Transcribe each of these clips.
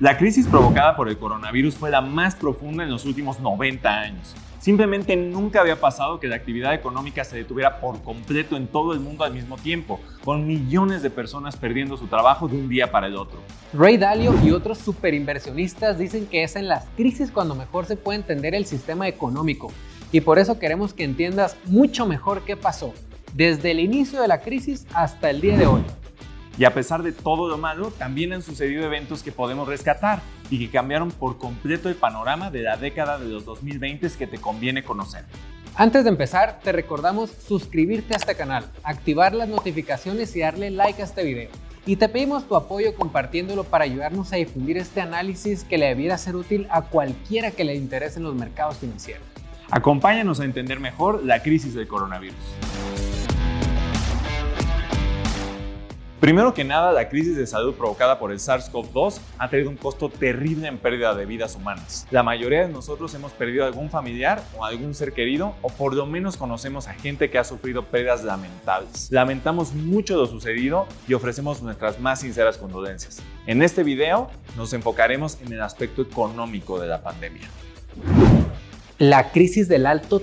La crisis provocada por el coronavirus fue la más profunda en los últimos 90 años. Simplemente nunca había pasado que la actividad económica se detuviera por completo en todo el mundo al mismo tiempo, con millones de personas perdiendo su trabajo de un día para el otro. Ray Dalio y otros superinversionistas dicen que es en las crisis cuando mejor se puede entender el sistema económico. Y por eso queremos que entiendas mucho mejor qué pasó, desde el inicio de la crisis hasta el día de hoy. Y a pesar de todo lo malo, también han sucedido eventos que podemos rescatar y que cambiaron por completo el panorama de la década de los 2020 que te conviene conocer. Antes de empezar, te recordamos suscribirte a este canal, activar las notificaciones y darle like a este video. Y te pedimos tu apoyo compartiéndolo para ayudarnos a difundir este análisis que le debiera ser útil a cualquiera que le interese en los mercados financieros. Acompáñanos a entender mejor la crisis del coronavirus. Primero que nada, la crisis de salud provocada por el SARS-CoV-2 ha tenido un costo terrible en pérdida de vidas humanas. La mayoría de nosotros hemos perdido algún familiar o algún ser querido o por lo menos conocemos a gente que ha sufrido pérdidas lamentables. Lamentamos mucho lo sucedido y ofrecemos nuestras más sinceras condolencias. En este video nos enfocaremos en el aspecto económico de la pandemia. La crisis del alto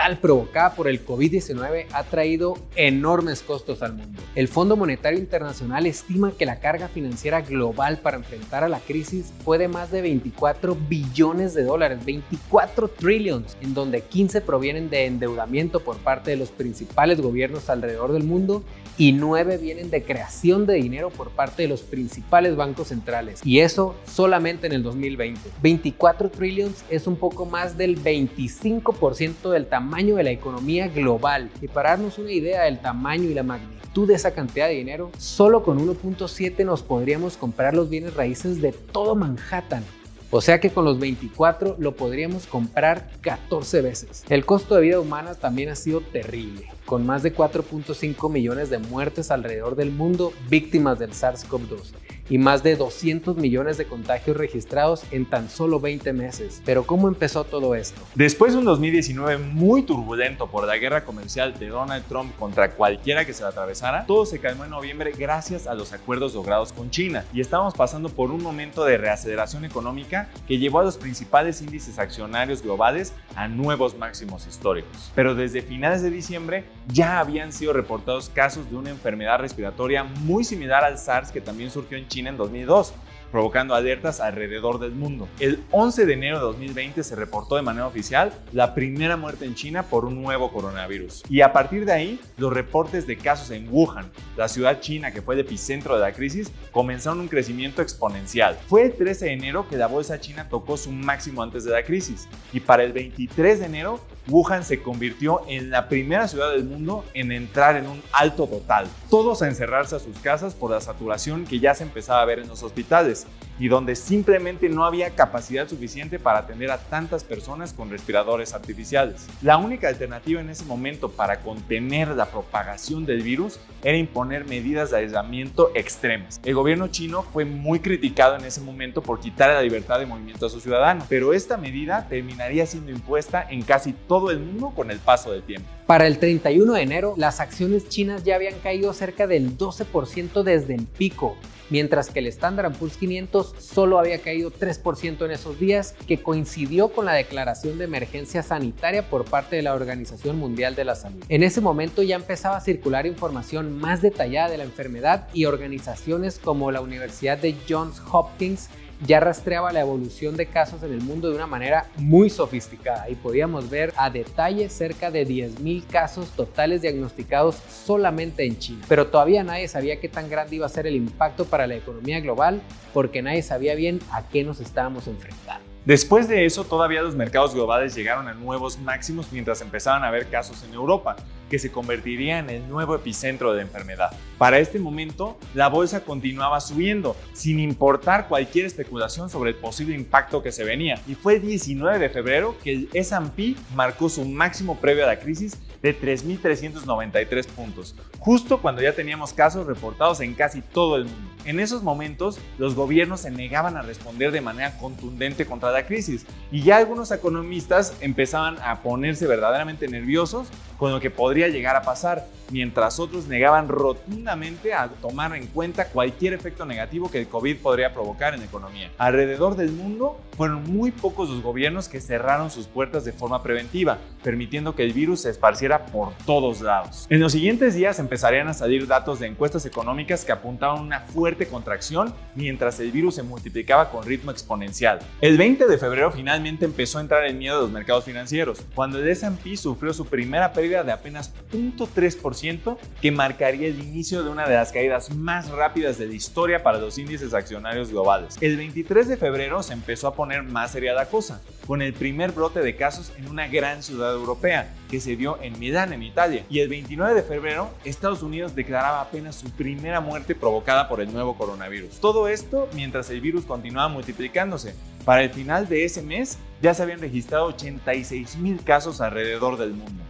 total provocada por el COVID-19 ha traído enormes costos al mundo. El Fondo Monetario Internacional estima que la carga financiera global para enfrentar a la crisis fue de más de 24 billones de dólares, 24 trillions, en donde 15 provienen de endeudamiento por parte de los principales gobiernos alrededor del mundo y 9 vienen de creación de dinero por parte de los principales bancos centrales. Y eso solamente en el 2020. 24 trillions es un poco más del 25% del tamaño de la economía global. Y para darnos una idea del tamaño y la magnitud de esa cantidad de dinero, solo con 1.7 nos podríamos comprar los bienes raíces de todo Manhattan. O sea que con los 24 lo podríamos comprar 14 veces. El costo de vida humana también ha sido terrible con más de 4.5 millones de muertes alrededor del mundo víctimas del SARS-CoV-2 y más de 200 millones de contagios registrados en tan solo 20 meses. Pero ¿cómo empezó todo esto? Después de un 2019 muy turbulento por la guerra comercial de Donald Trump contra cualquiera que se la atravesara, todo se calmó en noviembre gracias a los acuerdos logrados con China y estamos pasando por un momento de reaceleración económica que llevó a los principales índices accionarios globales a nuevos máximos históricos. Pero desde finales de diciembre ya habían sido reportados casos de una enfermedad respiratoria muy similar al SARS que también surgió en China en 2002 provocando alertas alrededor del mundo. El 11 de enero de 2020 se reportó de manera oficial la primera muerte en China por un nuevo coronavirus. Y a partir de ahí, los reportes de casos en Wuhan, la ciudad china que fue el epicentro de la crisis, comenzaron un crecimiento exponencial. Fue el 13 de enero que la bolsa china tocó su máximo antes de la crisis. Y para el 23 de enero, Wuhan se convirtió en la primera ciudad del mundo en entrar en un alto total. Todos a encerrarse a sus casas por la saturación que ya se empezaba a ver en los hospitales y donde simplemente no había capacidad suficiente para atender a tantas personas con respiradores artificiales. La única alternativa en ese momento para contener la propagación del virus era imponer medidas de aislamiento extremas. El gobierno chino fue muy criticado en ese momento por quitar la libertad de movimiento a sus ciudadanos, pero esta medida terminaría siendo impuesta en casi todo el mundo con el paso del tiempo. Para el 31 de enero, las acciones chinas ya habían caído cerca del 12% desde el pico mientras que el Standard Poor's 500 solo había caído 3% en esos días, que coincidió con la declaración de emergencia sanitaria por parte de la Organización Mundial de la Salud. En ese momento ya empezaba a circular información más detallada de la enfermedad y organizaciones como la Universidad de Johns Hopkins ya rastreaba la evolución de casos en el mundo de una manera muy sofisticada y podíamos ver a detalle cerca de 10.000 casos totales diagnosticados solamente en China. Pero todavía nadie sabía qué tan grande iba a ser el impacto para la economía global porque nadie sabía bien a qué nos estábamos enfrentando. Después de eso, todavía los mercados globales llegaron a nuevos máximos mientras empezaban a haber casos en Europa, que se convertiría en el nuevo epicentro de la enfermedad. Para este momento, la bolsa continuaba subiendo, sin importar cualquier especulación sobre el posible impacto que se venía. Y fue el 19 de febrero que el SP marcó su máximo previo a la crisis de 3.393 puntos, justo cuando ya teníamos casos reportados en casi todo el mundo. En esos momentos, los gobiernos se negaban a responder de manera contundente contra la crisis y ya algunos economistas empezaban a ponerse verdaderamente nerviosos con lo que podría llegar a pasar, mientras otros negaban rotundamente a tomar en cuenta cualquier efecto negativo que el COVID podría provocar en la economía. Alrededor del mundo fueron muy pocos los gobiernos que cerraron sus puertas de forma preventiva, permitiendo que el virus se esparciera por todos lados. En los siguientes días empezarían a salir datos de encuestas económicas que apuntaban una fuerte contracción mientras el virus se multiplicaba con ritmo exponencial. El 20 de febrero finalmente empezó a entrar el miedo de los mercados financieros, cuando el S&P sufrió su primera pérdida de apenas 0.3% que marcaría el inicio de una de las caídas más rápidas de la historia para los índices accionarios globales. El 23 de febrero se empezó a poner más seria la cosa, con el primer brote de casos en una gran ciudad europea, que se dio en Milán, en Italia. Y el 29 de febrero, Estados Unidos declaraba apenas su primera muerte provocada por el nuevo coronavirus. Todo esto mientras el virus continuaba multiplicándose. Para el final de ese mes, ya se habían registrado 86 mil casos alrededor del mundo.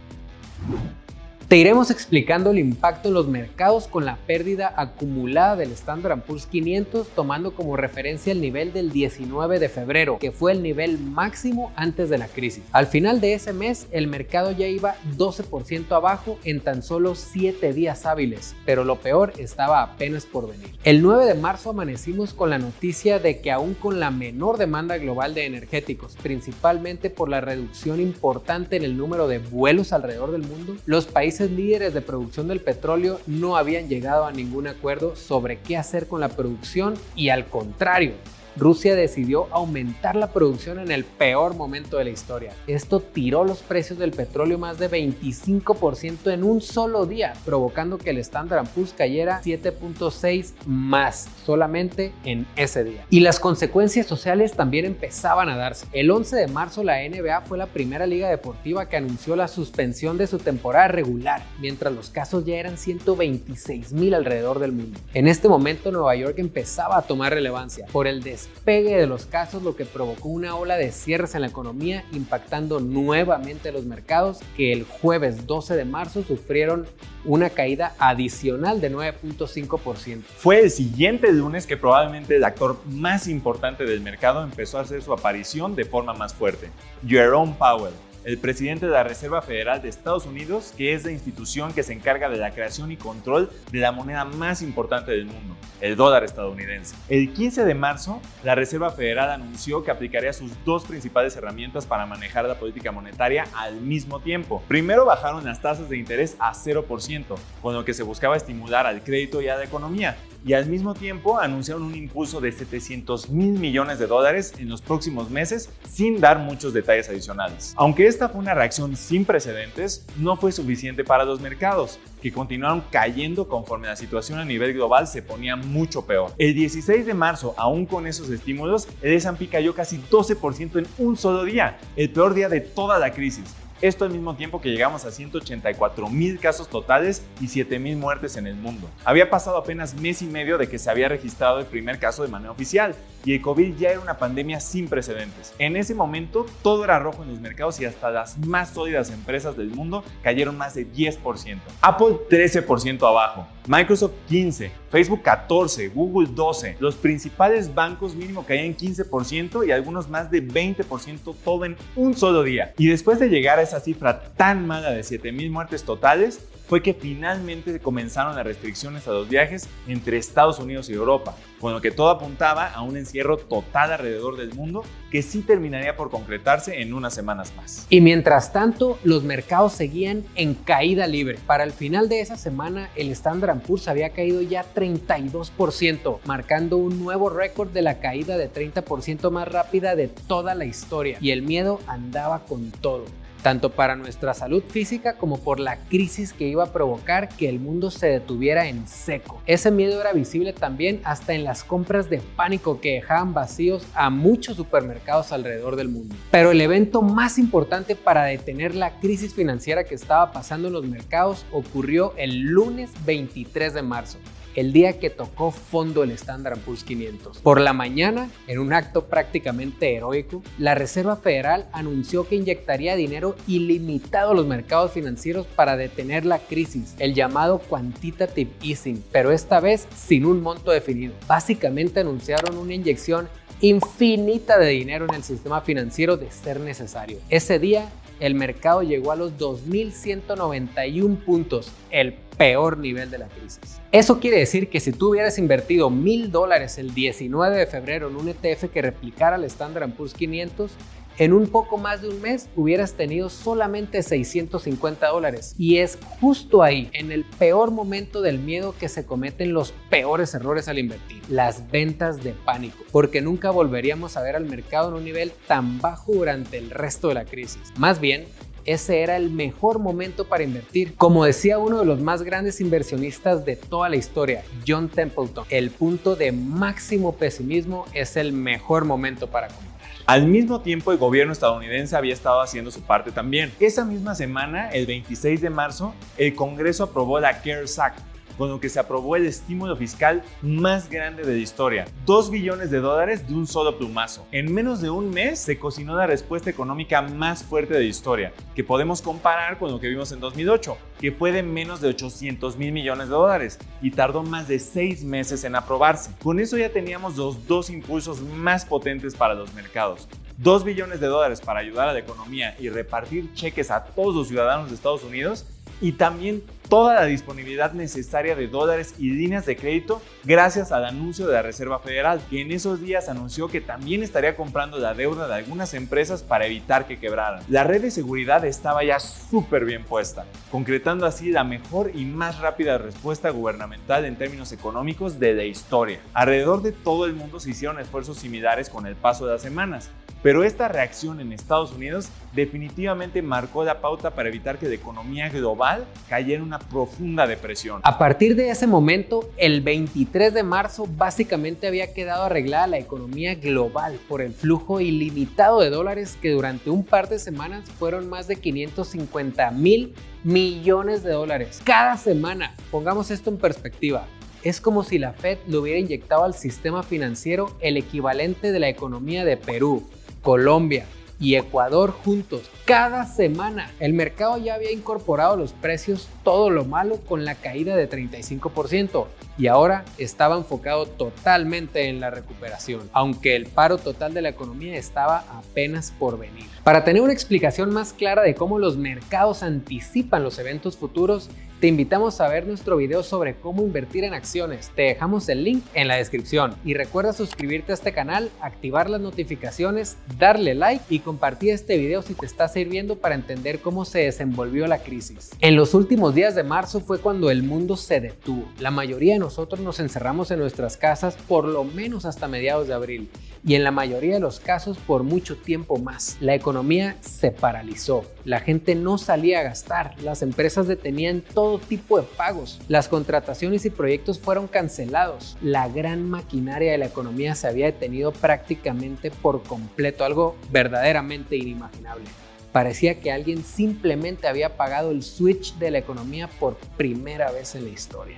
Te iremos explicando el impacto en los mercados con la pérdida acumulada del Standard Poor's 500 tomando como referencia el nivel del 19 de febrero, que fue el nivel máximo antes de la crisis. Al final de ese mes, el mercado ya iba 12% abajo en tan solo 7 días hábiles, pero lo peor estaba apenas por venir. El 9 de marzo amanecimos con la noticia de que aún con la menor demanda global de energéticos, principalmente por la reducción importante en el número de vuelos alrededor del mundo, los países líderes de producción del petróleo no habían llegado a ningún acuerdo sobre qué hacer con la producción y al contrario, Rusia decidió aumentar la producción en el peor momento de la historia. Esto tiró los precios del petróleo más de 25% en un solo día, provocando que el Standard Poor's cayera 7.6 más solamente en ese día. Y las consecuencias sociales también empezaban a darse. El 11 de marzo la NBA fue la primera liga deportiva que anunció la suspensión de su temporada regular, mientras los casos ya eran 126 mil alrededor del mundo. En este momento Nueva York empezaba a tomar relevancia por el des despegue de los casos, lo que provocó una ola de cierres en la economía, impactando nuevamente los mercados que el jueves 12 de marzo sufrieron una caída adicional de 9.5%. Fue el siguiente lunes que probablemente el actor más importante del mercado empezó a hacer su aparición de forma más fuerte, Jerome Powell el presidente de la Reserva Federal de Estados Unidos, que es la institución que se encarga de la creación y control de la moneda más importante del mundo, el dólar estadounidense. El 15 de marzo, la Reserva Federal anunció que aplicaría sus dos principales herramientas para manejar la política monetaria al mismo tiempo. Primero bajaron las tasas de interés a 0%, con lo que se buscaba estimular al crédito y a la economía, y al mismo tiempo anunciaron un impulso de 700 mil millones de dólares en los próximos meses sin dar muchos detalles adicionales. Aunque esta fue una reacción sin precedentes, no fue suficiente para los mercados, que continuaron cayendo conforme la situación a nivel global se ponía mucho peor. El 16 de marzo, aún con esos estímulos, el S&P cayó casi 12% en un solo día, el peor día de toda la crisis. Esto al mismo tiempo que llegamos a 184 mil casos totales y 7 mil muertes en el mundo. Había pasado apenas mes y medio de que se había registrado el primer caso de manera oficial y el COVID ya era una pandemia sin precedentes. En ese momento todo era rojo en los mercados y hasta las más sólidas empresas del mundo cayeron más de 10%. Apple 13% abajo, Microsoft 15%, Facebook 14%, Google 12%. Los principales bancos mínimo caían 15% y algunos más de 20% todo en un solo día. Y después de llegar a esa cifra tan mala de 7.000 muertes totales, fue que finalmente comenzaron las restricciones a los viajes entre Estados Unidos y Europa, con lo que todo apuntaba a un encierro total alrededor del mundo que sí terminaría por concretarse en unas semanas más. Y mientras tanto, los mercados seguían en caída libre. Para el final de esa semana, el Standard Poor's había caído ya 32%, marcando un nuevo récord de la caída de 30% más rápida de toda la historia. Y el miedo andaba con todo tanto para nuestra salud física como por la crisis que iba a provocar que el mundo se detuviera en seco. Ese miedo era visible también hasta en las compras de pánico que dejaban vacíos a muchos supermercados alrededor del mundo. Pero el evento más importante para detener la crisis financiera que estaba pasando en los mercados ocurrió el lunes 23 de marzo el día que tocó fondo el Standard Poor's 500. Por la mañana, en un acto prácticamente heroico, la Reserva Federal anunció que inyectaría dinero ilimitado a los mercados financieros para detener la crisis, el llamado quantitative easing, pero esta vez sin un monto definido. Básicamente anunciaron una inyección infinita de dinero en el sistema financiero de ser necesario. Ese día el mercado llegó a los 2.191 puntos, el peor nivel de la crisis. Eso quiere decir que si tú hubieras invertido mil dólares el 19 de febrero en un ETF que replicara el Standard Poor's 500, en un poco más de un mes hubieras tenido solamente 650 dólares. Y es justo ahí, en el peor momento del miedo, que se cometen los peores errores al invertir. Las ventas de pánico. Porque nunca volveríamos a ver al mercado en un nivel tan bajo durante el resto de la crisis. Más bien, ese era el mejor momento para invertir. Como decía uno de los más grandes inversionistas de toda la historia, John Templeton, el punto de máximo pesimismo es el mejor momento para comprar. Al mismo tiempo, el gobierno estadounidense había estado haciendo su parte también. Esa misma semana, el 26 de marzo, el Congreso aprobó la CARES Act, con lo que se aprobó el estímulo fiscal más grande de la historia. 2 billones de dólares de un solo plumazo. En menos de un mes se cocinó la respuesta económica más fuerte de la historia, que podemos comparar con lo que vimos en 2008, que fue de menos de 800 mil millones de dólares y tardó más de 6 meses en aprobarse. Con eso ya teníamos los dos impulsos más potentes para los mercados. 2 billones de dólares para ayudar a la economía y repartir cheques a todos los ciudadanos de Estados Unidos y también toda la disponibilidad necesaria de dólares y líneas de crédito gracias al anuncio de la Reserva Federal, que en esos días anunció que también estaría comprando la deuda de algunas empresas para evitar que quebraran. La red de seguridad estaba ya súper bien puesta, concretando así la mejor y más rápida respuesta gubernamental en términos económicos de la historia. Alrededor de todo el mundo se hicieron esfuerzos similares con el paso de las semanas, pero esta reacción en Estados Unidos definitivamente marcó la pauta para evitar que la economía global cayera en una profunda depresión. A partir de ese momento, el 23 de marzo básicamente había quedado arreglada la economía global por el flujo ilimitado de dólares que durante un par de semanas fueron más de 550 mil millones de dólares. Cada semana, pongamos esto en perspectiva, es como si la Fed le hubiera inyectado al sistema financiero el equivalente de la economía de Perú, Colombia y Ecuador juntos cada semana. El mercado ya había incorporado los precios todo lo malo con la caída de 35% y ahora estaba enfocado totalmente en la recuperación, aunque el paro total de la economía estaba apenas por venir. Para tener una explicación más clara de cómo los mercados anticipan los eventos futuros, te invitamos a ver nuestro video sobre cómo invertir en acciones. Te dejamos el link en la descripción. Y recuerda suscribirte a este canal, activar las notificaciones, darle like y compartir este video si te está sirviendo para entender cómo se desenvolvió la crisis. En los últimos días de marzo fue cuando el mundo se detuvo. La mayoría de nosotros nos encerramos en nuestras casas por lo menos hasta mediados de abril y en la mayoría de los casos por mucho tiempo más. La economía se paralizó, la gente no salía a gastar, las empresas detenían todo tipo de pagos, las contrataciones y proyectos fueron cancelados, la gran maquinaria de la economía se había detenido prácticamente por completo, algo verdaderamente inimaginable. Parecía que alguien simplemente había apagado el switch de la economía por primera vez en la historia.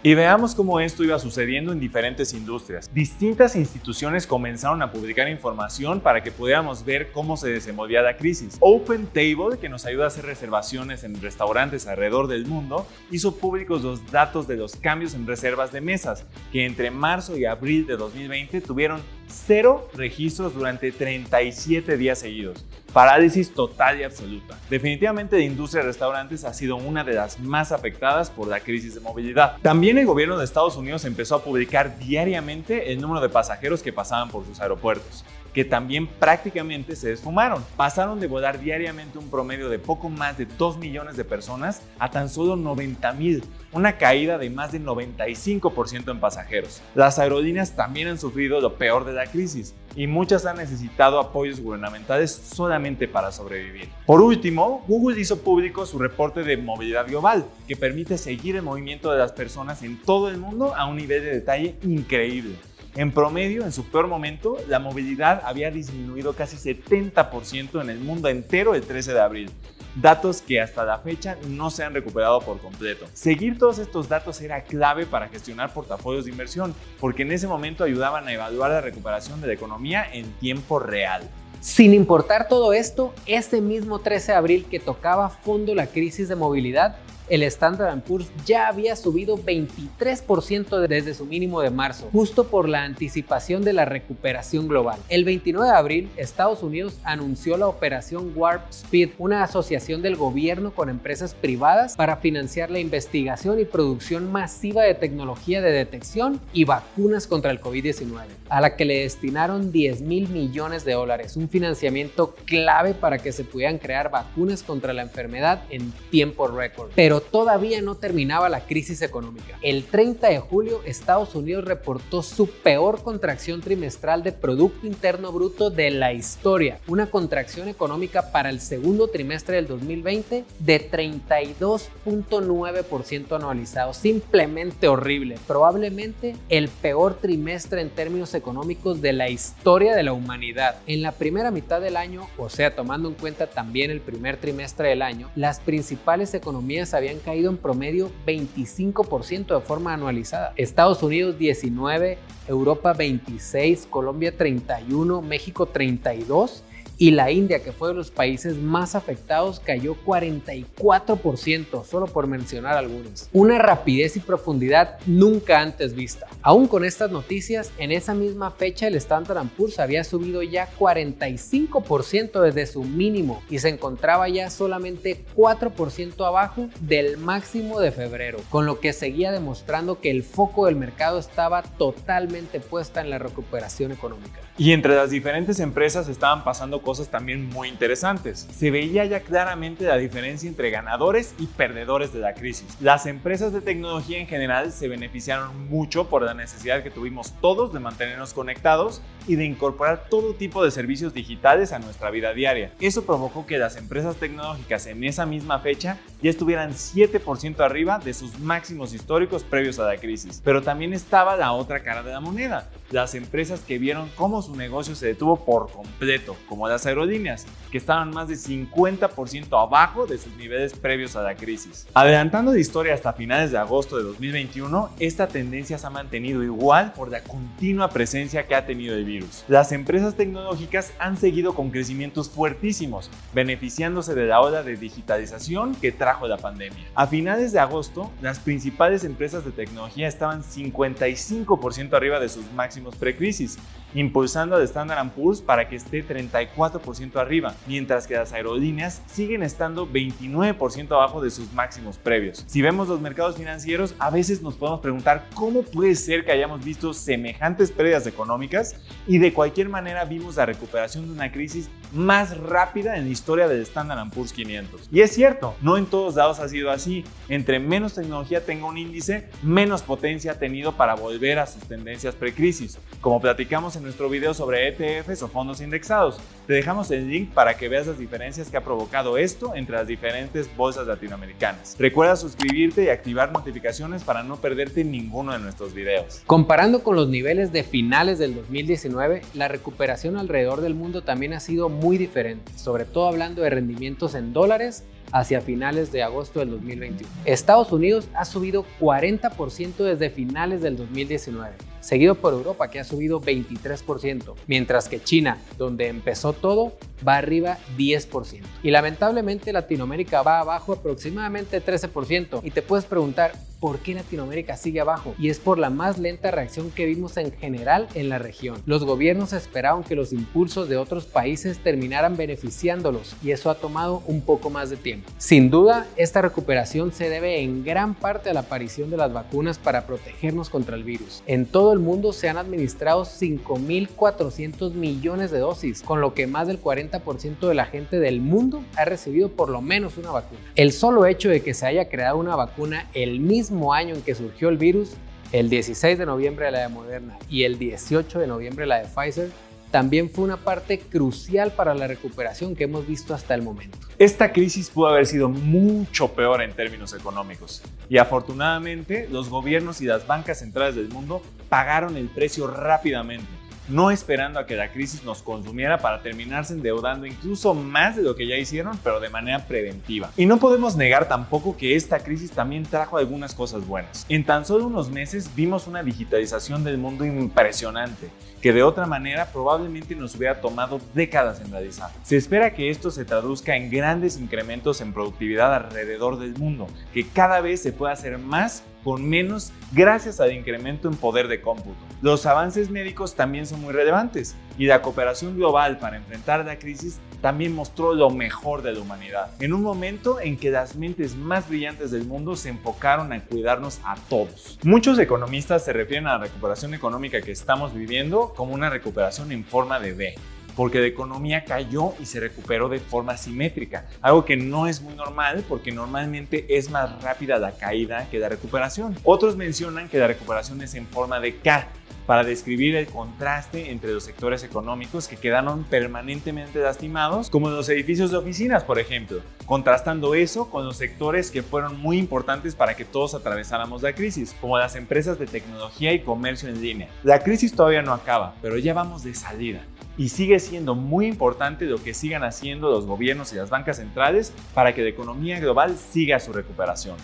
Y veamos cómo esto iba sucediendo en diferentes industrias. Distintas instituciones comenzaron a publicar información para que pudiéramos ver cómo se desenvolvía la crisis. Open Table, que nos ayuda a hacer reservaciones en restaurantes alrededor del mundo, hizo públicos los datos de los cambios en reservas de mesas, que entre marzo y abril de 2020 tuvieron cero registros durante 37 días seguidos. Parálisis total y absoluta. Definitivamente la industria de restaurantes ha sido una de las más afectadas por la crisis de movilidad. También el gobierno de Estados Unidos empezó a publicar diariamente el número de pasajeros que pasaban por sus aeropuertos que también prácticamente se desfumaron. Pasaron de volar diariamente un promedio de poco más de 2 millones de personas a tan solo 90 mil, una caída de más del 95% en pasajeros. Las aerolíneas también han sufrido lo peor de la crisis y muchas han necesitado apoyos gubernamentales solamente para sobrevivir. Por último, Google hizo público su reporte de movilidad global, que permite seguir el movimiento de las personas en todo el mundo a un nivel de detalle increíble. En promedio, en su peor momento, la movilidad había disminuido casi 70% en el mundo entero el 13 de abril. datos que hasta la fecha no se han recuperado por completo. Seguir todos estos datos era clave para gestionar portafolios de inversión, porque en ese momento ayudaban a evaluar la recuperación de la economía en tiempo real. Sin importar todo esto, ese mismo 13 de abril que tocaba fondo la crisis de movilidad, el Standard Poor's ya había subido 23% desde su mínimo de marzo, justo por la anticipación de la recuperación global. El 29 de abril, Estados Unidos anunció la operación Warp Speed, una asociación del gobierno con empresas privadas para financiar la investigación y producción masiva de tecnología de detección y vacunas contra el COVID-19, a la que le destinaron 10 mil millones de dólares, un financiamiento clave para que se pudieran crear vacunas contra la enfermedad en tiempo récord. Pero todavía no terminaba la crisis económica. El 30 de julio, Estados Unidos reportó su peor contracción trimestral de Producto Interno Bruto de la historia, una contracción económica para el segundo trimestre del 2020 de 32.9% anualizado, simplemente horrible, probablemente el peor trimestre en términos económicos de la historia de la humanidad. En la primera mitad del año, o sea, tomando en cuenta también el primer trimestre del año, las principales economías habían han caído en promedio 25% de forma anualizada. Estados Unidos 19, Europa 26, Colombia 31, México 32 y la India, que fue de los países más afectados, cayó 44%, solo por mencionar algunos. Una rapidez y profundidad nunca antes vista. Aún con estas noticias, en esa misma fecha el Standard Poor's había subido ya 45% desde su mínimo y se encontraba ya solamente 4% abajo del máximo de febrero, con lo que seguía demostrando que el foco del mercado estaba totalmente puesta en la recuperación económica. Y entre las diferentes empresas estaban pasando cosas también muy interesantes. Se veía ya claramente la diferencia entre ganadores y perdedores de la crisis. Las empresas de tecnología en general se beneficiaron mucho por la necesidad que tuvimos todos de mantenernos conectados y de incorporar todo tipo de servicios digitales a nuestra vida diaria. Eso provocó que las empresas tecnológicas en esa misma fecha ya estuvieran 7% arriba de sus máximos históricos previos a la crisis. Pero también estaba la otra cara de la moneda, las empresas que vieron cómo su negocio se detuvo por completo, como las aerolíneas, que estaban más de 50% abajo de sus niveles previos a la crisis. Adelantando de historia hasta finales de agosto de 2021, esta tendencia se ha mantenido igual por la continua presencia que ha tenido el virus. Las empresas tecnológicas han seguido con crecimientos fuertísimos, beneficiándose de la ola de digitalización que trajo la pandemia. A finales de agosto, las principales empresas de tecnología estaban 55% arriba de sus máximos precrisis, impulsando al Standard Poor's para que esté 34% arriba, mientras que las aerolíneas siguen estando 29% abajo de sus máximos previos. Si vemos los mercados financieros, a veces nos podemos preguntar cómo puede ser que hayamos visto semejantes pérdidas económicas y de cualquier manera vimos la recuperación de una crisis más rápida en la historia del Standard Poor's 500. Y es cierto, no en todos lados ha sido así. Entre menos tecnología tenga un índice, menos potencia ha tenido para volver a sus tendencias precrisis, como platicamos en nuestro video sobre ETFs o fondos indexados. Te dejamos el link para que veas las diferencias que ha provocado esto entre las diferentes bolsas latinoamericanas. Recuerda suscribirte y activar notificaciones para no perderte ninguno de nuestros videos. Comparando con los niveles de finales del 2019, la recuperación alrededor del mundo también ha sido muy diferente, sobre todo hablando de rendimientos en dólares hacia finales de agosto del 2021. Estados Unidos ha subido 40% desde finales del 2019 seguido por Europa que ha subido 23%, mientras que China, donde empezó todo, va arriba 10%. Y lamentablemente Latinoamérica va abajo aproximadamente 13%. Y te puedes preguntar, ¿por qué Latinoamérica sigue abajo? Y es por la más lenta reacción que vimos en general en la región. Los gobiernos esperaban que los impulsos de otros países terminaran beneficiándolos y eso ha tomado un poco más de tiempo. Sin duda, esta recuperación se debe en gran parte a la aparición de las vacunas para protegernos contra el virus. En todo el mundo se han administrado 5.400 millones de dosis, con lo que más del 40% de la gente del mundo ha recibido por lo menos una vacuna. El solo hecho de que se haya creado una vacuna el mismo año en que surgió el virus, el 16 de noviembre la de Moderna y el 18 de noviembre la de Pfizer, también fue una parte crucial para la recuperación que hemos visto hasta el momento. Esta crisis pudo haber sido mucho peor en términos económicos y afortunadamente los gobiernos y las bancas centrales del mundo pagaron el precio rápidamente no esperando a que la crisis nos consumiera para terminarse endeudando incluso más de lo que ya hicieron, pero de manera preventiva. Y no podemos negar tampoco que esta crisis también trajo algunas cosas buenas. En tan solo unos meses vimos una digitalización del mundo impresionante, que de otra manera probablemente nos hubiera tomado décadas en realizar. Se espera que esto se traduzca en grandes incrementos en productividad alrededor del mundo, que cada vez se pueda hacer más con menos gracias al incremento en poder de cómputo. Los avances médicos también son muy relevantes y la cooperación global para enfrentar la crisis también mostró lo mejor de la humanidad, en un momento en que las mentes más brillantes del mundo se enfocaron a cuidarnos a todos. Muchos economistas se refieren a la recuperación económica que estamos viviendo como una recuperación en forma de V porque la economía cayó y se recuperó de forma simétrica, algo que no es muy normal porque normalmente es más rápida la caída que la recuperación. Otros mencionan que la recuperación es en forma de K, para describir el contraste entre los sectores económicos que quedaron permanentemente lastimados, como los edificios de oficinas, por ejemplo, contrastando eso con los sectores que fueron muy importantes para que todos atravesáramos la crisis, como las empresas de tecnología y comercio en línea. La crisis todavía no acaba, pero ya vamos de salida y sigue siendo muy importante lo que sigan haciendo los gobiernos y las bancas centrales para que la economía global siga su recuperación.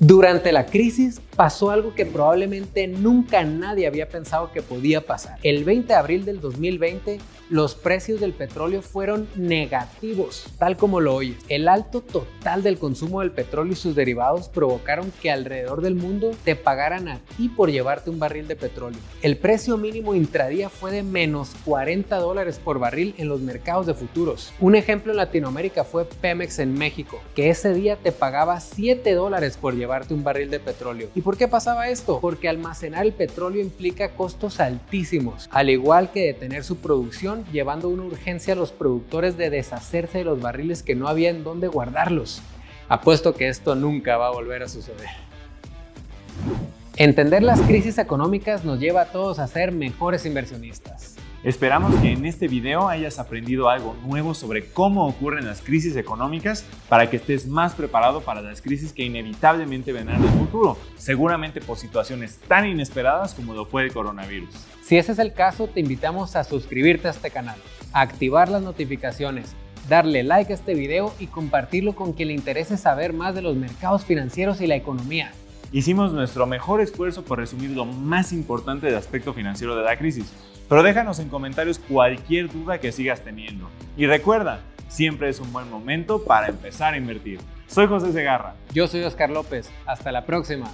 Durante la crisis pasó algo que probablemente nunca nadie había pensado que podía pasar. El 20 de abril del 2020, los precios del petróleo fueron negativos, tal como lo oyes. El alto total del consumo del petróleo y sus derivados provocaron que alrededor del mundo te pagaran a ti por llevarte un barril de petróleo. El precio mínimo intradía fue de menos 40 dólares por barril en los mercados de futuros. Un ejemplo en Latinoamérica fue Pemex en México, que ese día te pagaba 7 dólares por llevarte un barril de petróleo. ¿Y por qué pasaba esto? Porque almacenar el petróleo implica costos altísimos, al igual que detener su producción, llevando una urgencia a los productores de deshacerse de los barriles que no había en dónde guardarlos. Apuesto que esto nunca va a volver a suceder. Entender las crisis económicas nos lleva a todos a ser mejores inversionistas. Esperamos que en este video hayas aprendido algo nuevo sobre cómo ocurren las crisis económicas para que estés más preparado para las crisis que inevitablemente vendrán en el futuro, seguramente por situaciones tan inesperadas como lo fue el coronavirus. Si ese es el caso, te invitamos a suscribirte a este canal, a activar las notificaciones, darle like a este video y compartirlo con quien le interese saber más de los mercados financieros y la economía. Hicimos nuestro mejor esfuerzo por resumir lo más importante del aspecto financiero de la crisis pero déjanos en comentarios cualquier duda que sigas teniendo. Y recuerda, siempre es un buen momento para empezar a invertir. Soy José Segarra. Yo soy Oscar López. Hasta la próxima.